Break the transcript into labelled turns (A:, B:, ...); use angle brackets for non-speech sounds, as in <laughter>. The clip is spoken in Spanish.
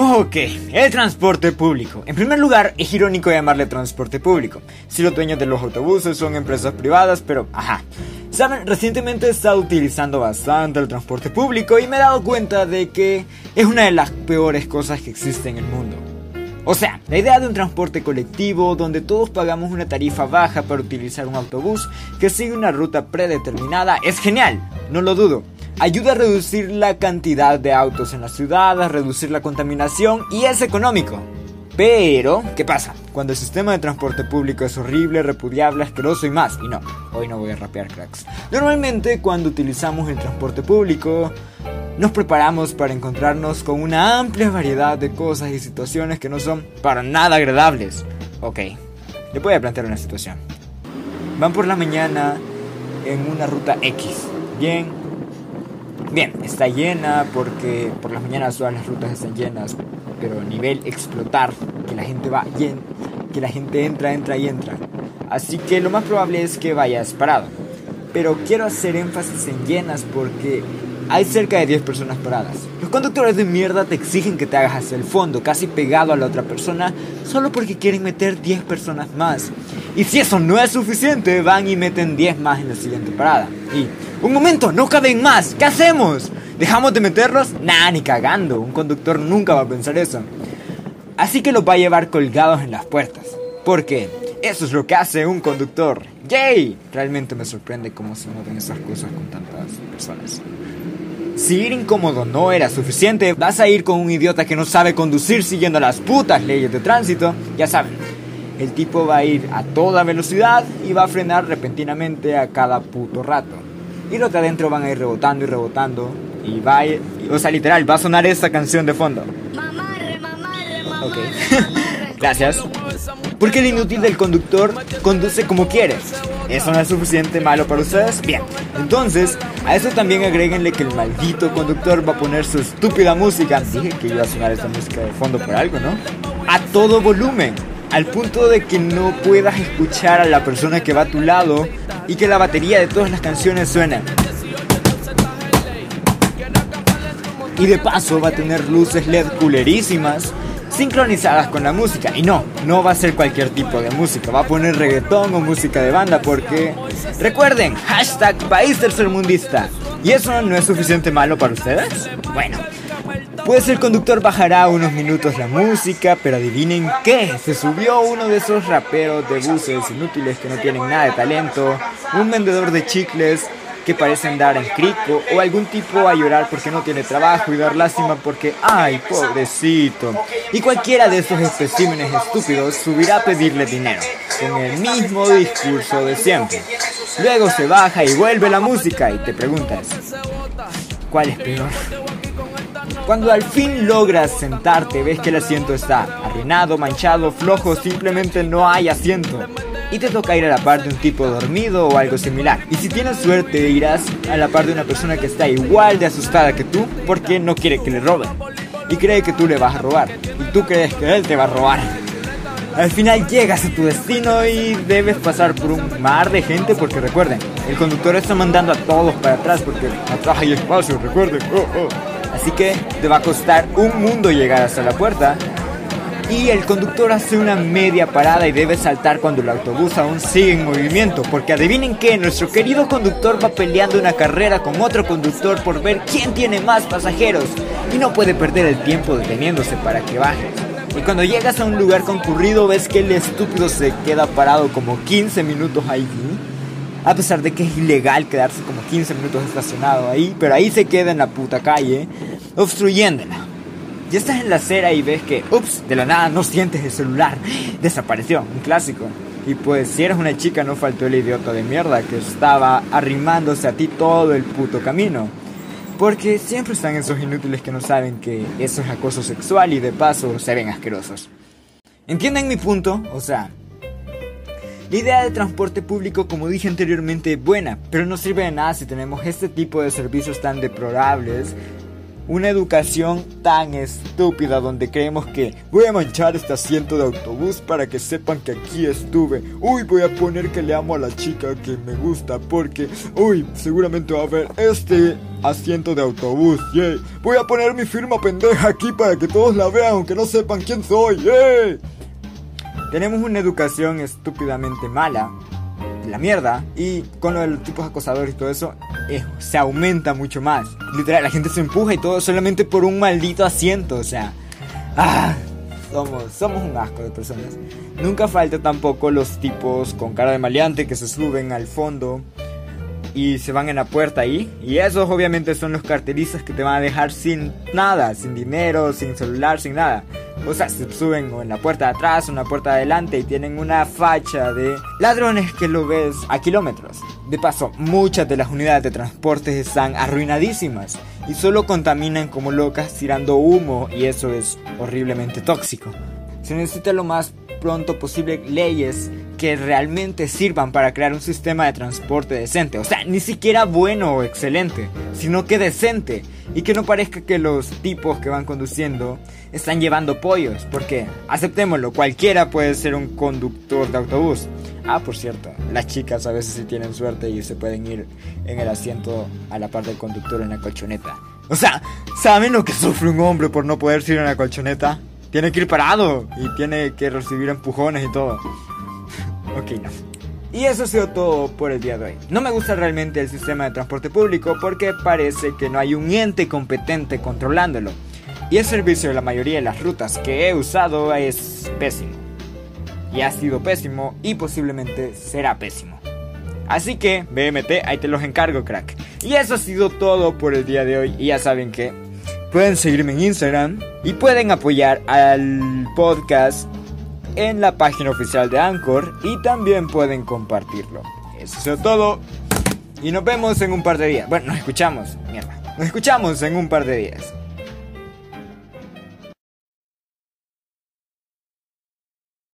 A: Ok, el transporte público. En primer lugar, es irónico llamarle transporte público, si los dueños de los autobuses son empresas privadas, pero ajá. Saben, recientemente he estado utilizando bastante el transporte público y me he dado cuenta de que es una de las peores cosas que existen en el mundo. O sea, la idea de un transporte colectivo donde todos pagamos una tarifa baja para utilizar un autobús que sigue una ruta predeterminada es genial, no lo dudo ayuda a reducir la cantidad de autos en la ciudad, a reducir la contaminación y es económico. Pero, ¿qué pasa? Cuando el sistema de transporte público es horrible, repudiable, asqueroso y más. Y no, hoy no voy a rapear cracks. Normalmente cuando utilizamos el transporte público, nos preparamos para encontrarnos con una amplia variedad de cosas y situaciones que no son para nada agradables. Ok, le voy a plantear una situación. Van por la mañana en una ruta X. Bien, Bien, está llena porque por las mañanas todas las rutas están llenas, pero nivel explotar, que la gente va que la gente entra, entra y entra. Así que lo más probable es que vayas parado. Pero quiero hacer énfasis en llenas porque hay cerca de 10 personas paradas. Los conductores de mierda te exigen que te hagas hacia el fondo, casi pegado a la otra persona, solo porque quieren meter 10 personas más. Y si eso no es suficiente, van y meten 10 más en la siguiente parada. Y un momento, no caben más. ¿Qué hacemos? ¿Dejamos de meterlos? Nah, ni cagando. Un conductor nunca va a pensar eso. Así que los va a llevar colgados en las puertas. Porque eso es lo que hace un conductor. ¡Yay! Realmente me sorprende cómo se notan esas cosas con tantas personas. Si ir incómodo no era suficiente, vas a ir con un idiota que no sabe conducir siguiendo las putas leyes de tránsito. Ya saben, el tipo va a ir a toda velocidad y va a frenar repentinamente a cada puto rato y los de adentro van a ir rebotando y rebotando y va a ir, o sea, literal, va a sonar esta canción de fondo. Ok, <laughs> gracias. Porque el inútil del conductor conduce como quiere. ¿Eso no es suficiente malo para ustedes? Bien, entonces a eso también agréguenle que el maldito conductor va a poner su estúpida música. Dije que iba a sonar esta música de fondo por algo, ¿no? A todo volumen al punto de que no puedas escuchar a la persona que va a tu lado y que la batería de todas las canciones suena. Y de paso va a tener luces LED culerísimas sincronizadas con la música. Y no, no va a ser cualquier tipo de música, va a poner reggaetón o música de banda porque... Recuerden, hashtag país tercermundista. ¿Y eso no es suficiente malo para ustedes? Bueno, pues el conductor bajará unos minutos la música, pero adivinen qué, se subió uno de esos raperos de buses inútiles que no tienen nada de talento, un vendedor de chicles que parecen dar en crico o algún tipo a llorar porque no tiene trabajo y dar lástima porque, ay, pobrecito. Y cualquiera de esos especímenes estúpidos subirá a pedirle dinero, con el mismo discurso de siempre. Luego se baja y vuelve la música y te preguntas, ¿cuál es peor? Cuando al fin logras sentarte, ves que el asiento está arruinado, manchado, flojo, simplemente no hay asiento. Y te toca ir a la par de un tipo dormido o algo similar. Y si tienes suerte, irás a la par de una persona que está igual de asustada que tú porque no quiere que le roben. Y cree que tú le vas a robar. Y tú crees que él te va a robar. Al final llegas a tu destino y debes pasar por un mar de gente porque recuerden, el conductor está mandando a todos para atrás porque atrás hay espacio, recuerden. Oh, oh. Así que te va a costar un mundo llegar hasta la puerta. Y el conductor hace una media parada y debe saltar cuando el autobús aún sigue en movimiento. Porque adivinen que nuestro querido conductor va peleando una carrera con otro conductor por ver quién tiene más pasajeros. Y no puede perder el tiempo deteniéndose para que baje. Y cuando llegas a un lugar concurrido ves que el estúpido se queda parado como 15 minutos ahí a pesar de que es ilegal quedarse como 15 minutos estacionado ahí, pero ahí se queda en la puta calle, obstruyéndola. Ya estás en la acera y ves que, ups, de la nada no sientes el celular, desapareció, un clásico. Y pues si eres una chica no faltó el idiota de mierda que estaba arrimándose a ti todo el puto camino. Porque siempre están esos inútiles que no saben que eso es acoso sexual y de paso se ven asquerosos. ¿Entienden mi punto? O sea, la idea de transporte público, como dije anteriormente, es buena, pero no sirve de nada si tenemos este tipo de servicios tan deplorables una educación tan estúpida donde creemos que voy a manchar este asiento de autobús para que sepan que aquí estuve. Uy, voy a poner que le amo a la chica que me gusta porque, uy, seguramente va a ver este asiento de autobús. Yay. Voy a poner mi firma pendeja aquí para que todos la vean aunque no sepan quién soy. Yay. Tenemos una educación estúpidamente mala la mierda. Y con lo de los tipos acosadores y todo eso, se aumenta mucho más. Literal, la gente se empuja y todo solamente por un maldito asiento. O sea, ah, somos, somos un asco de personas. Nunca falta tampoco los tipos con cara de maleante que se suben al fondo y se van en la puerta ahí. Y esos obviamente son los carteristas que te van a dejar sin nada, sin dinero, sin celular, sin nada. O sea, se suben en la puerta de atrás o en la puerta de adelante y tienen una facha de ladrones que lo ves a kilómetros. De paso, muchas de las unidades de transporte están arruinadísimas y solo contaminan como locas tirando humo y eso es horriblemente tóxico. Se necesita lo más pronto posible leyes que realmente sirvan para crear un sistema de transporte decente. O sea, ni siquiera bueno o excelente, sino que decente. Y que no parezca que los tipos que van conduciendo están llevando pollos. Porque, aceptémoslo, cualquiera puede ser un conductor de autobús. Ah, por cierto, las chicas a veces sí tienen suerte y se pueden ir en el asiento a la parte del conductor en la colchoneta. O sea, ¿saben lo que sufre un hombre por no poder ir en la colchoneta? Tiene que ir parado y tiene que recibir empujones y todo. ok, no. Y eso ha sido todo por el día de hoy. No me gusta realmente el sistema de transporte público porque parece que no hay un ente competente controlándolo. Y el servicio de la mayoría de las rutas que he usado es pésimo. Y ha sido pésimo y posiblemente será pésimo. Así que, BMT, ahí te los encargo, crack. Y eso ha sido todo por el día de hoy. Y ya saben que pueden seguirme en Instagram y pueden apoyar al podcast en la página oficial de Anchor y también pueden compartirlo. Eso es todo. Y nos vemos en un par de días. Bueno, nos escuchamos. Mierda. Nos escuchamos en un par de días.